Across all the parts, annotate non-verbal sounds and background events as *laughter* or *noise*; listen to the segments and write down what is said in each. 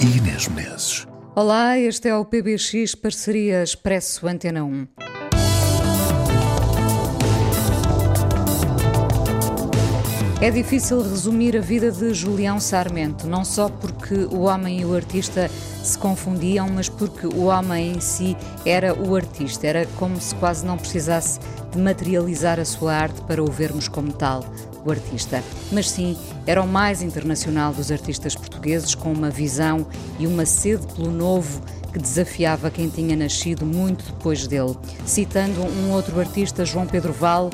e Inês Menezes. Olá, este é o PBX Parceria Expresso Antena 1. É difícil resumir a vida de Julião Sarmento, não só porque o homem e o artista se confundiam, mas porque o homem em si era o artista, era como se quase não precisasse de materializar a sua arte para o vermos como tal, o artista. Mas sim, era o mais internacional dos artistas portugueses, com uma visão e uma sede pelo novo que desafiava quem tinha nascido muito depois dele. Citando um outro artista, João Pedro Val,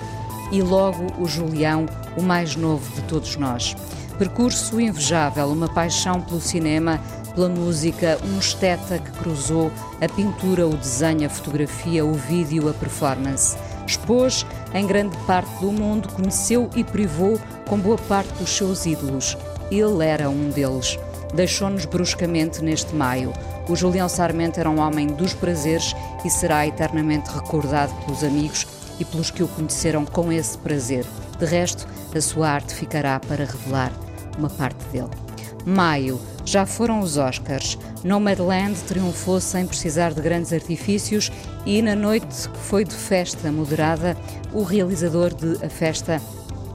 e logo o Julião, o mais novo de todos nós. Percurso invejável, uma paixão pelo cinema, pela música, um esteta que cruzou a pintura, o desenho, a fotografia, o vídeo, a performance. Expôs em grande parte do mundo, conheceu e privou com boa parte dos seus ídolos. Ele era um deles. Deixou-nos bruscamente neste maio. O Julião Sarmento era um homem dos prazeres e será eternamente recordado pelos amigos e pelos que o conheceram com esse prazer. De resto, a sua arte ficará para revelar uma parte dele. Maio, já foram os Oscars. Nomadland triunfou sem precisar de grandes artifícios e na noite que foi de festa moderada, o realizador de A Festa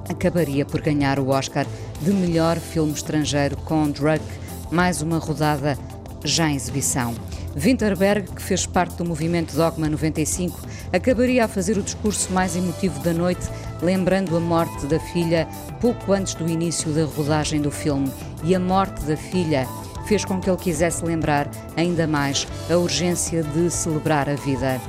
acabaria por ganhar o Oscar de melhor filme estrangeiro com Druk, mais uma rodada já em exibição. Winterberg, que fez parte do movimento Dogma 95, acabaria a fazer o discurso mais emotivo da noite, lembrando a morte da filha pouco antes do início da rodagem do filme. E a morte da filha fez com que ele quisesse lembrar ainda mais a urgência de celebrar a vida.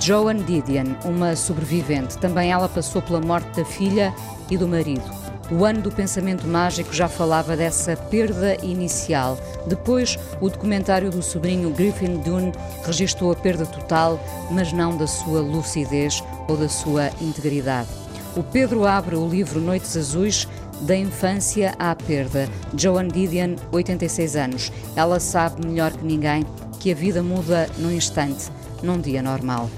Joan Didion, uma sobrevivente, também ela passou pela morte da filha e do marido. O ano do pensamento mágico já falava dessa perda inicial. Depois, o documentário do sobrinho Griffin Dunne registrou a perda total, mas não da sua lucidez ou da sua integridade. O Pedro abre o livro Noites Azuis da infância à perda. Joan Didion, 86 anos. Ela sabe melhor que ninguém que a vida muda num instante, num dia normal.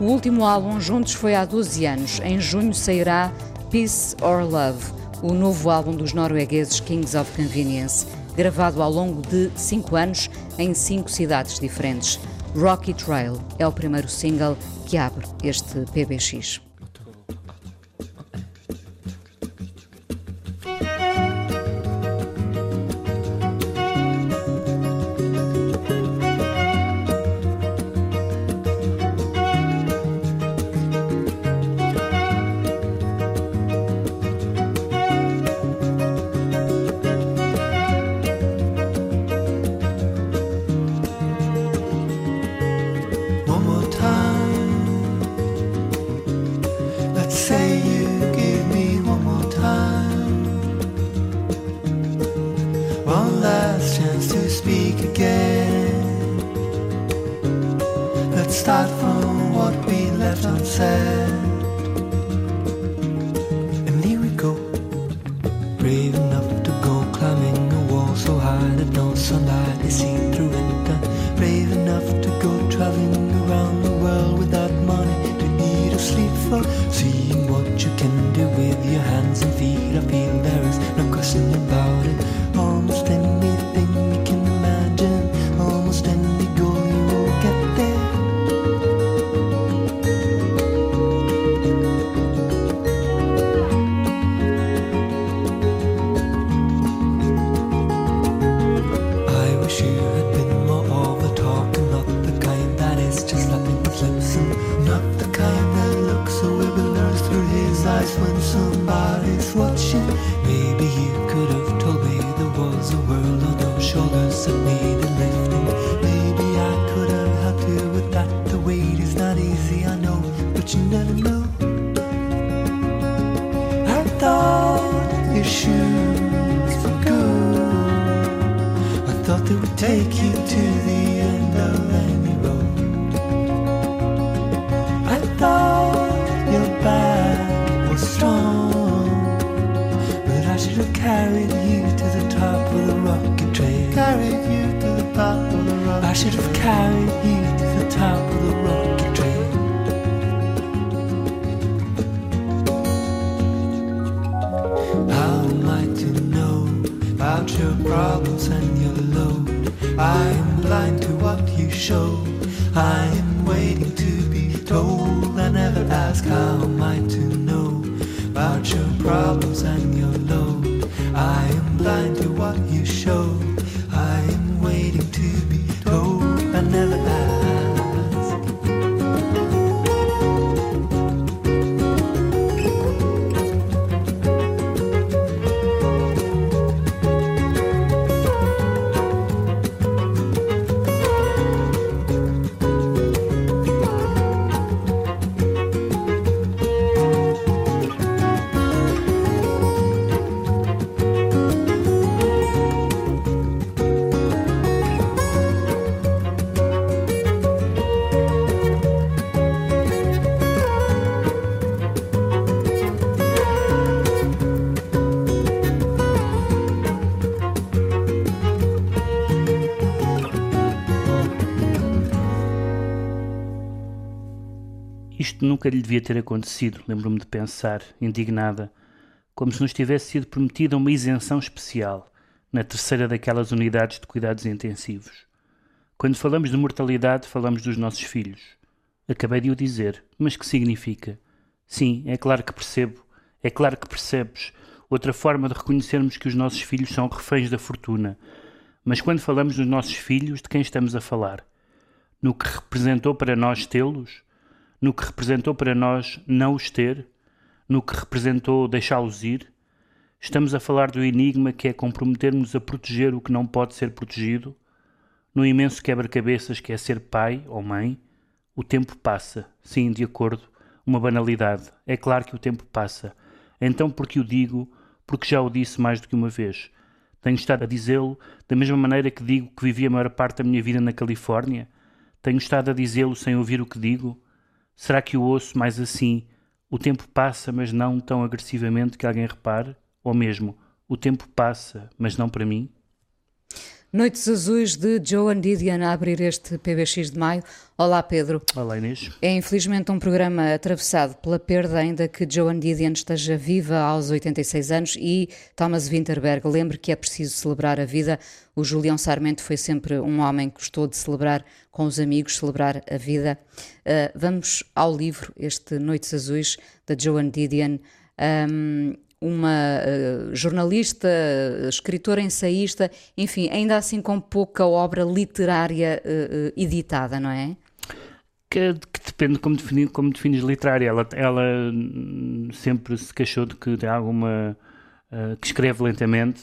O último álbum juntos foi há 12 anos. Em junho sairá Peace or Love, o novo álbum dos noruegueses Kings of Convenience, gravado ao longo de cinco anos em cinco cidades diferentes. Rocky Trail é o primeiro single que abre este PBX. shoes for good. I thought they would take you to the end of any road. I thought your back was strong, but I should have carried you to the top of the rocky trail. Carried you to the top of the rocky I should have carried. Show. I am waiting to be told. I never ask how Isto nunca lhe devia ter acontecido, lembro-me de pensar, indignada, como se nos tivesse sido prometida uma isenção especial na terceira daquelas unidades de cuidados intensivos. Quando falamos de mortalidade, falamos dos nossos filhos. Acabei de o dizer, mas que significa? Sim, é claro que percebo, é claro que percebes. Outra forma de reconhecermos que os nossos filhos são reféns da fortuna. Mas quando falamos dos nossos filhos, de quem estamos a falar? No que representou para nós tê-los? No que representou para nós não os ter? No que representou deixá-los ir? Estamos a falar do enigma que é comprometermos a proteger o que não pode ser protegido? No imenso quebra-cabeças que é ser pai ou mãe? O tempo passa, sim, de acordo, uma banalidade. É claro que o tempo passa. Então, porque o digo, porque já o disse mais do que uma vez. Tenho estado a dizê-lo da mesma maneira que digo que vivi a maior parte da minha vida na Califórnia? Tenho estado a dizê-lo sem ouvir o que digo? Será que o ouço mais assim? O tempo passa, mas não tão agressivamente que alguém repare? Ou mesmo, o tempo passa, mas não para mim? Noites Azuis de Joan Didion a abrir este PBX de maio. Olá, Pedro. Olá, Inês. É infelizmente um programa atravessado pela perda, ainda que Joan Didion esteja viva aos 86 anos e Thomas Winterberg lembre que é preciso celebrar a vida. O Julião Sarmento foi sempre um homem que gostou de celebrar com os amigos, celebrar a vida. Uh, vamos ao livro, este Noites Azuis, da Joan Didion. Um, uma uh, jornalista, escritora, ensaísta, enfim, ainda assim com pouca obra literária uh, editada, não é? Que, que depende como, definir, como defines literária. Ela, ela sempre se queixou de que tem alguma. Uh, que escreve lentamente,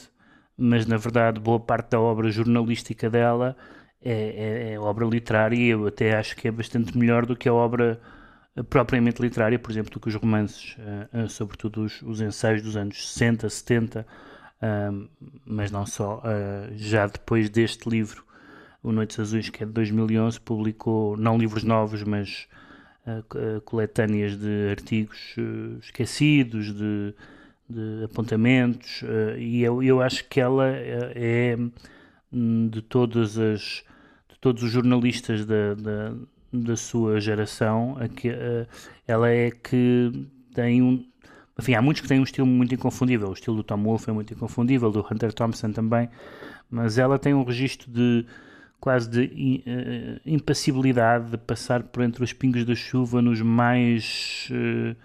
mas na verdade boa parte da obra jornalística dela é, é, é obra literária e eu até acho que é bastante melhor do que a obra propriamente literária, por exemplo, do que os romances, uh, uh, sobretudo os, os, ensaios dos anos 60, 70, uh, mas não só. já depois deste livro, O Noites Azuis, que é de 2011, publicou não livros novos, mas coletâneas de artigos esquecidos, de, de apontamentos, e eu, eu acho que ela é de todas as de todos os jornalistas da, da da sua geração, a que, ela é que tem um. Enfim, há muitos que têm um estilo muito inconfundível. O estilo do Tom Wolfe é muito inconfundível, do Hunter Thompson também, mas ela tem um registro de quase de uh, impassibilidade de passar por entre os pingos da chuva nos mais uh,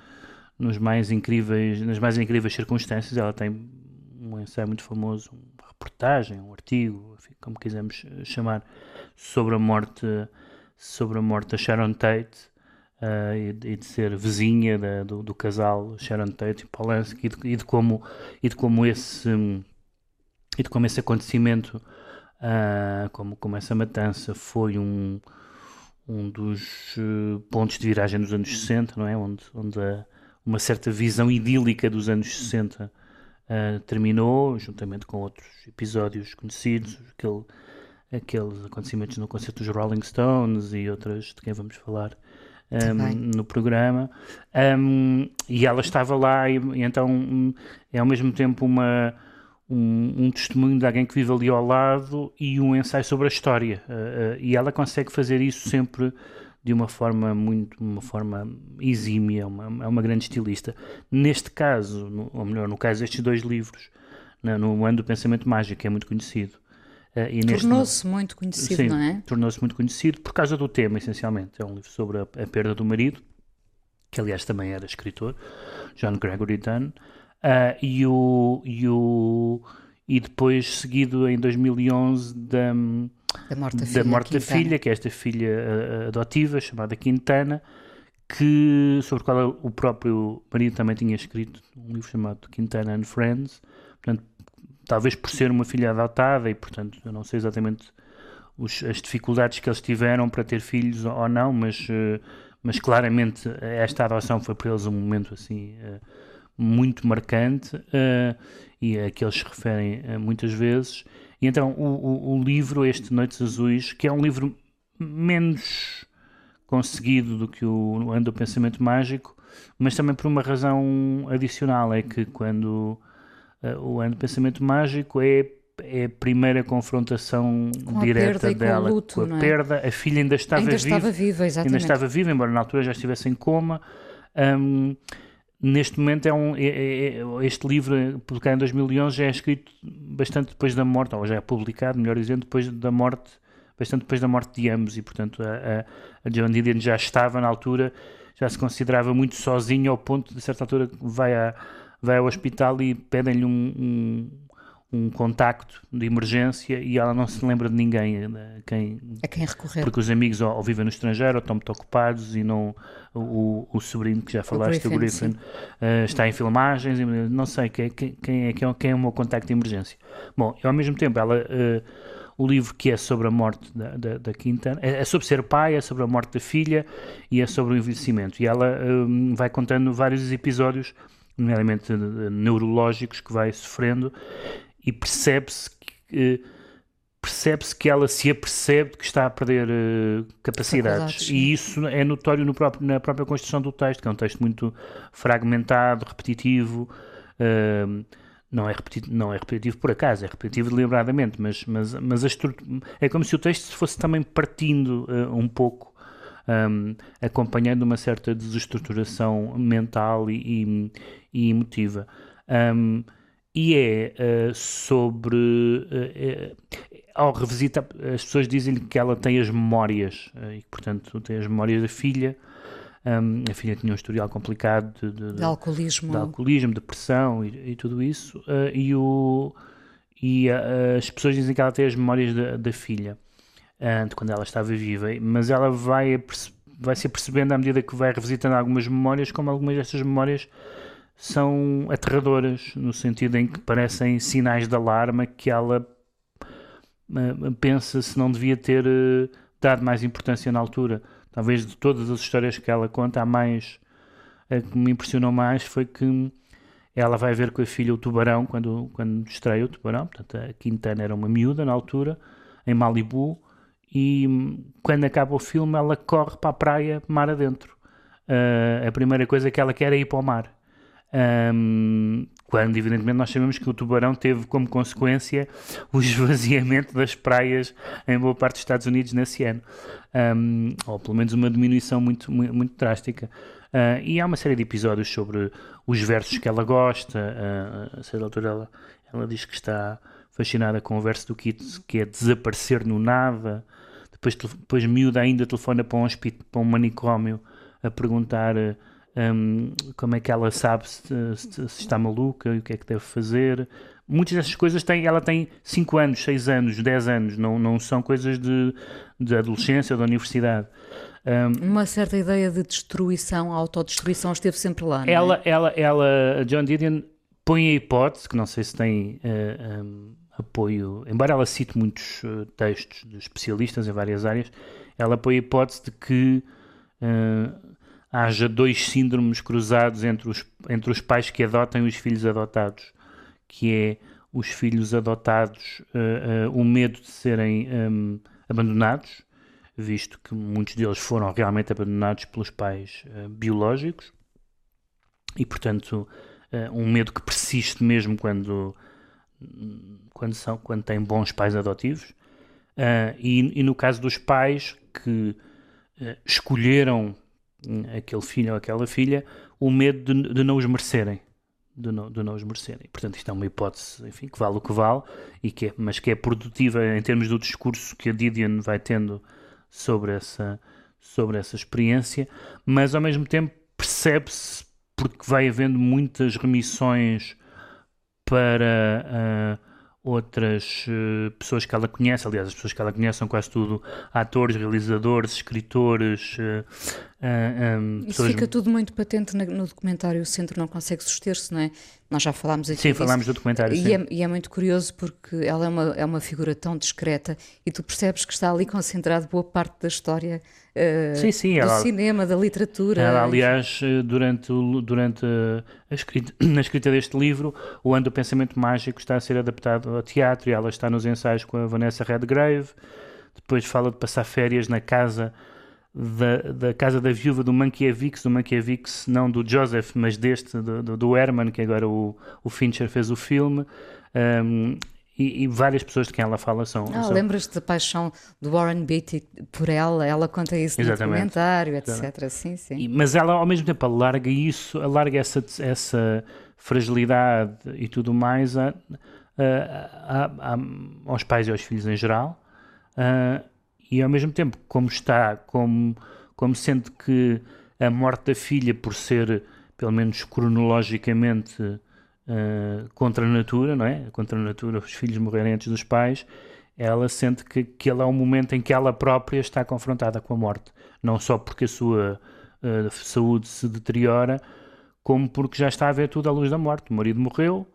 nos mais incríveis nas mais incríveis circunstâncias ela tem um ensaio muito famoso uma reportagem um artigo enfim, como quisermos chamar sobre a morte sobre a morte da Sharon Tate uh, e, e, de ser vizinha da, do, do, casal Sharon Tate e Polanski e de, e de, como e de como esse e de como esse acontecimento uh, como como essa matança foi um um dos uh, pontos de viragem dos anos 60, não é? Onde, onde a, uma certa visão idílica dos anos 60 terminou, juntamente com outros episódios conhecidos, aquele aqueles acontecimentos no concerto dos Rolling Stones e outras de quem vamos falar um, no programa. Um, e ela estava lá, e, e então um, é ao mesmo tempo uma, um, testemunho de alguém que vive ali ao lado e um ensaio sobre a história. Uh, uh, e ela consegue fazer isso sempre de uma forma muito, uma forma exímia, uma, é uma grande estilista. Neste caso, no, ou melhor, no caso destes dois livros, na- no Ano do Pensamento Mágico, que é muito conhecido. Uh, neste- Tornou-se muito conhecido, Sim, não é? tornou-se muito conhecido por causa do tema, essencialmente. É um livro sobre a, a perda do marido, que aliás também era escritor, John Gregory Dunn, ah, e, o, e, o, e depois seguido em 2011 da, Da morte da da filha. morte da filha, que é esta filha ah, adotiva chamada Quintana, que, sobre a qual o próprio marido também tinha escrito um livro chamado Quintana and Friends, portanto, talvez por ser uma filha adotada e, portanto, eu não sei exatamente os- as dificuldades que eles tiveram para ter filhos ou não, mas, eh, mas claramente esta adoção foi para eles um momento assim eh, muito marcante eh, e a que eles se referem muitas vezes. E então o, o- o livro, este Noites Azuis, que é um livro menos conseguido do que o Ano do Pensamento Mágico, mas também por uma razão adicional, é que quando o Ano do Pensamento Mágico é, é a primeira confrontação Com direta e com dela luto, com a é? perda, a filha ainda estava Ainda viva, estava viva, ainda estava viva, embora na altura já estivesse em coma. Hum, neste momento é um é- é- é- este livro publicado em 2011 já é escrito bastante depois da morte ou já é publicado melhor dizendo depois da morte bastante depois da morte de ambos e portanto a, a, a Joan Didion já estava na altura já se considerava muito sozinha ao ponto de certa altura vai, a, vai ao hospital e pedem-lhe um, um, um contacto de emergência e ela não se lembra de ninguém eh, quem A quem recorrer. porque os amigos ou, ou vivem no estrangeiro ou estão muito ocupados e não o, o sobrinho que já falaste, o Griffin, Griffin, eh, está em filmagens e não sei quem, quem, é, quem, é, quem é o meu contacto de emergência. Bom, e ao mesmo tempo ela eh, o livro que é sobre a morte da, da, da Quintana é, é sobre ser pai, é sobre a morte da filha e é sobre o envelhecimento. E ela hum, vai contando vários episódios, nomeadamente eh, neurológicos, que vai sofrendo e percebe-se que. eh, Percebe-se que ela se apercebe de que está a perder eh, capacidades. E isso é notório no próprio, na própria construção do texto, que é um texto muito fragmentado, repetitivo. hum, não é, repetitivo, não é repetitivo por acaso, é repetitivo deliberadamente, mas, mas, mas a é como se o texto fosse também partindo eh, um pouco, hum, acompanhando uma certa desestruturação mental e, e, e emotiva. Hum, e é eh, sobre. eh, eh, ao revisitar, as pessoas dizem-lhe que ela tem as memórias, eh, e que, portanto, tem as memórias da filha. Hum, a filha tinha um historial complicado de, de- De alcoolismo. de alcoolismo, depressão e, e tudo isso, eh, e, o, e as pessoas dizem que ela tem as memórias da, da filha, de quando ela estava viva, mas ela vai, vai se apercebendo à medida que vai revisitando algumas memórias, como algumas dessas memórias são aterradoras, no sentido em que parecem sinais de alarme que ela eh, pensa se não devia ter eh, dado mais importância na altura. Talvez de todas as histórias que ela conta, a mais a que me impressionou mais foi que ela vai ver com a filha o tubarão quando, quando estreia o tubarão. Portanto, a Quintana era uma miúda na altura, em Malibu, e hum, quando acaba o filme ela corre para a praia, mar adentro. Ah, a primeira coisa que ela quer é ir para o mar. Hum, quando, evidentemente, nós sabemos que o tubarão teve como consequência *laughs* o esvaziamento das praias em boa parte dos Estados Unidos nesse ano. Hum, ou pelo menos uma diminuição muito, muito, muito drástica. Ah, e há uma série de episódios sobre os versos que ela gosta. ah, a certa altura ela, ela diz que está fascinada com o verso do Keats, que é desaparecer no nada. Depois, depois miúda ainda telefona para um, hospi- para um manicômio a perguntar ah, hum, como é que ela sabe se, se- se está maluca e o que é que deve fazer. Muitas dessas coisas têm, ela tem 5 anos, 6 anos, 10 anos, não, não são coisas de, de adolescência ou da universidade. Hum, Uma certa ideia de destruição, autodestruição esteve sempre lá. é? ela, ela, ela, a John Didion põe a hipótese, que não sei se tem eh, um, apoio, embora ela cite muitos eh, textos de especialistas em várias áreas, ela põe a hipótese de que eh, haja dois síndromes cruzados entre os, entre os pais que adotam e os filhos adotados, que é os filhos adotados, uh, uh, o medo de serem um, abandonados, visto que muitos deles foram realmente abandonados pelos pais uh, biológicos, e portanto um medo que persiste mesmo quando, quando, são, quando têm bons pais adotivos. E, e, no caso dos pais que escolheram hum, aquele filho ou aquela filha, o medo de, de não os merecerem de não, de não os merecerem. Portanto, isto é uma hipótese, enfim, que vale o que vale, e que é, mas que é produtiva em termos do discurso que a Didion vai tendo sobre essa, sobre essa experiência, mas ao mesmo tempo percebe-se, porque vai havendo muitas remissões para uh, outras uh, pessoas que ela conhece, aliás, as pessoas que ela conhece são quase tudo atores, realizadores, escritores. Uh, uh, um, Isso pessoas... fica tudo muito patente no documentário O Centro Não Consegue Suster-se, não é? Nós já falámos aqui. Sim, disso. falámos do documentário. E é, e é, muito curioso porque ela é uma, é uma figura tão discreta e tu percebes que está ali concentrado boa parte da história uh, sim, sim, do ela, cinema, da literatura. Ela, aliás, eh, durante, durante a escrita, *clears throat* na escrita deste livro, o Ano do Pensamento Mágico está a ser adaptado ao teatro e ela está nos ensaios com a Vanessa Redgrave. Depois fala de passar férias na casa da, da casa da viúva do Mankiewicz, do Mankiewicz, não do Joseph, mas deste, do, do Herman, que agora o, o Fincher fez o filme. Um, e, e, várias pessoas de quem ela fala são. Ah, são... Lembras-te da paixão do Warren Beatty por ela? Ela conta isso Exatamente. no documentário, etc. Sim, sim. E, mas ela, ao mesmo tempo, alarga isso, alarga essa, essa fragilidade e tudo mais a, a, a, aos pais e aos filhos em geral. Uh, e ao mesmo tempo, como está, como, como sente que a morte da filha, por ser, pelo menos cronologicamente, uh, contra a natura, não é? Contra a natura, os filhos morrerem antes dos pais, ela sente que, que ele é um momento em que ela própria está confrontada com a morte. Não só porque a sua uh, saúde se deteriora, como porque já está a ver tudo à luz da morte. O marido morreu,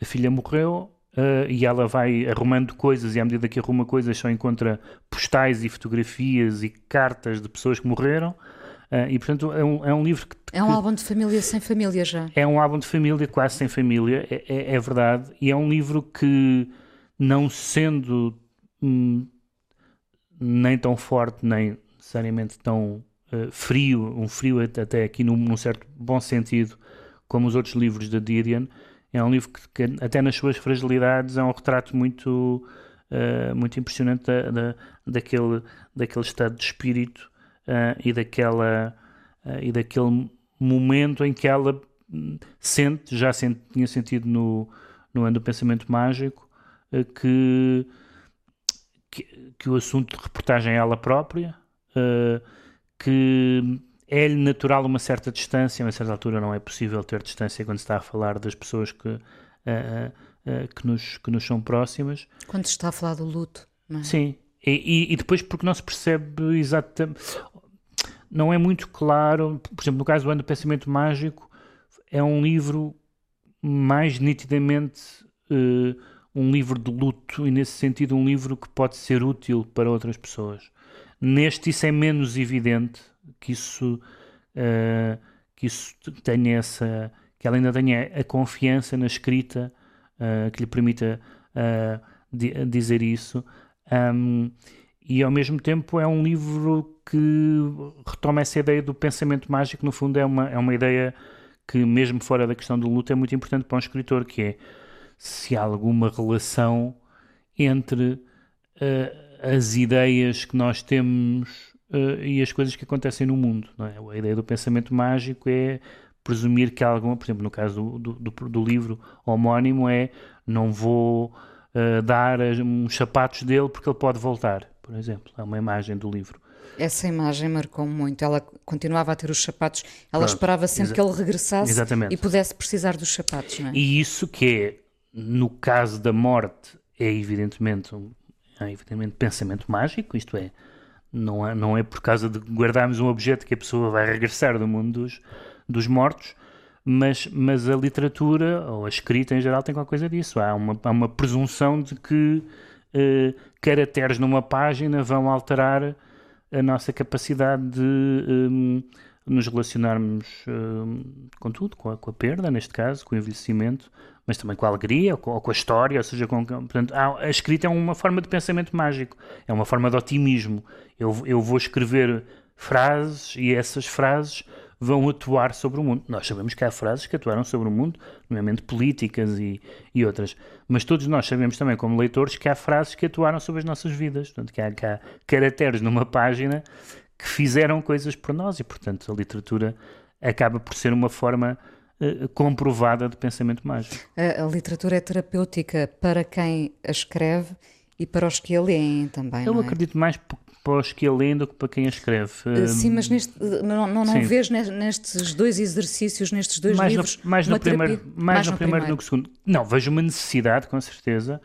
a filha morreu, Uh, e ela vai arrumando coisas, e à medida que arruma coisas, só encontra postais e fotografias e cartas de pessoas que morreram. Uh, e portanto é um, é um livro que, É um álbum de família sem família já. É um álbum de família quase sem família, é, é, é verdade. E é um livro que, não sendo hum, nem tão forte, nem necessariamente tão uh, frio, um frio até aqui num, num certo bom sentido, como os outros livros da Didion, é um livro que, que, até nas suas fragilidades, é um retrato muito, uh, muito impressionante da, da, daquele, daquele estado de espírito uh, e, daquela, uh, e daquele momento em que ela hum, sente, já sente, tinha sentido no, no ano do pensamento mágico, que, que, que, o assunto de reportagem é ela própria, que é-lhe natural uma certa distância, a uma certa altura não é possível ter distância quando se está a falar das pessoas que, uh, uh, que, nos, que nos são próximas. Quando se está a falar do luto, não é? Sim, e, e, depois porque não se percebe exatamente. Não é muito claro, por exemplo, no caso do Ano do Pensamento Mágico, é um livro mais nitidamente uh, um livro de luto e, nesse sentido, um livro que pode ser útil para outras pessoas. Neste, isso é menos evidente, que isso, uh, que isso tenha essa, que ela ainda tenha a confiança na escrita uh, que lhe permita uh, di dizer isso. Um, e ao mesmo tempo é um livro que retoma essa ideia do pensamento mágico, no fundo é uma, é uma ideia que mesmo fora da questão do luto é muito importante para um escritor, que é se há alguma relação entre uh, as ideias que nós temos uh, e as coisas que acontecem no mundo. É? A ideia do pensamento mágico é presumir que alguma, por exemplo, no caso do, do, do livro homónimo, é não vou uh, dar uns sapatos dele porque ele pode voltar, por exemplo. É uma imagem do livro. Essa imagem marcou muito. Ela continuava a ter os sapatos, ela Pronto, esperava sempre que ele regressasse Exatamente. e pudesse precisar dos sapatos. Não é? E isso que é, no caso da morte, é evidentemente um é evidentemente pensamento mágico, isto é, não é, não é por causa de guardarmos um objeto que a pessoa vai regressar do mundo dos, dos mortos, mas, mas a literatura, ou a escrita em geral, tem qualquer coisa disso. Há uma, há uma presunção de que uh, caracteres numa página vão alterar a nossa capacidade de, um, nos relacionarmos uh, com tudo, com a, com a, perda, neste caso, com o envelhecimento, mas também com a alegria, ou com, ou com a história, ou seja, com, portanto, a, a, escrita é uma forma de pensamento mágico, é uma forma de otimismo. Eu, eu vou escrever frases e essas frases vão atuar sobre o mundo. Nós sabemos que há frases que atuaram sobre o mundo, nomeadamente políticas e, e outras, mas todos nós sabemos também, como leitores, que há frases que atuaram sobre as nossas vidas, portanto, que há, que há caracteres numa página que fizeram coisas por nós e, portanto, a literatura acaba por ser uma forma uh, comprovada de pensamento mágico. A, a, literatura é terapêutica para quem a escreve e para os que a leem também. Eu é? acredito mais para os que a leem do que para quem a escreve. Uh, sim, mas neste, não, não, não vês nestes dois exercícios, nestes dois mais livros, no, mais, no primeiro, mais, mais no, no primeiro do que no segundo. Não, vejo uma necessidade, com certeza.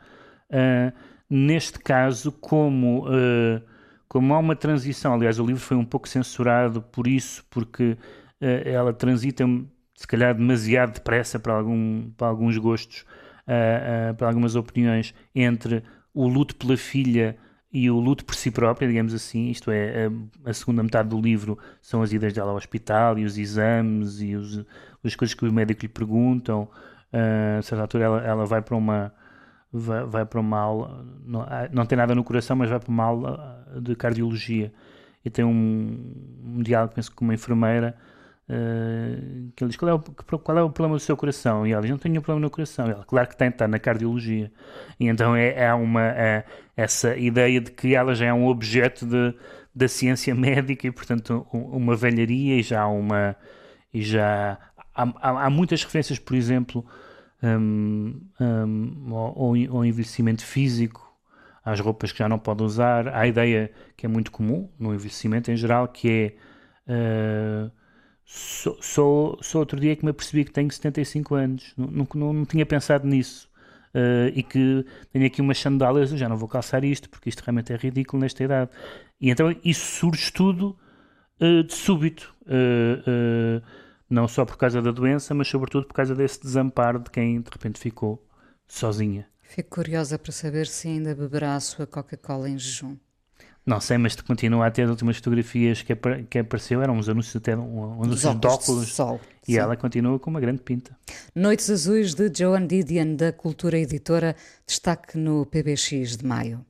Uh, neste caso, como como há uma transição, aliás, o livro foi um pouco censurado por isso, porque uh, ela transita, se calhar, demasiado depressa para, algum, para alguns gostos, uh, uh, para algumas opiniões, entre o luto pela filha e o luto por si própria, digamos assim, isto é, a, a, segunda metade do livro são as idas dela ao hospital e os exames e os, as coisas que o médico lhe perguntam. a certa altura ela, ela vai para uma vai, vai para uma aula, não, ah, não, tem nada no coração, mas vai para uma aula ah, de cardiologia e tem um, um diálogo, penso com uma enfermeira, uh, que ele diz: qual é, o, qual é o problema do seu coração? E ela diz: Não tenho nenhum problema no coração. E ela, claro que tem, está na cardiologia. E então é, é uma, é, essa ideia de que ela já é um objeto de, da ciência *laughs* médica e, portanto, uma velharia e já uma. E já há, há, há muitas referências, por exemplo um, um, ou, ou envelhecimento físico, às roupas que já não pode usar. A ideia que é muito comum no envelhecimento em geral, que é uh, só, só, só, outro dia que me apercebi que tenho 75 anos, não, não, não, tinha pensado nisso. Uh, e que tenho aqui umas sandálias, já não vou calçar isto, porque isto realmente é ridículo nesta idade. E então isso surge tudo uh, de súbito. Uh, não só por causa da doença, mas sobretudo por causa desse desamparo de quem de repente ficou sozinha. Fico curiosa para saber se ainda beberá a sua Coca-Cola em jejum. Não sei, mas continua a ter as últimas fotografias que, que apareceu, eram uns anúncios até um, uns de óculos. Sol, e sim. ela continua com uma grande pinta. Noites Azuis de Joan Didion, da Cultura Editora, destaque no PBX de maio.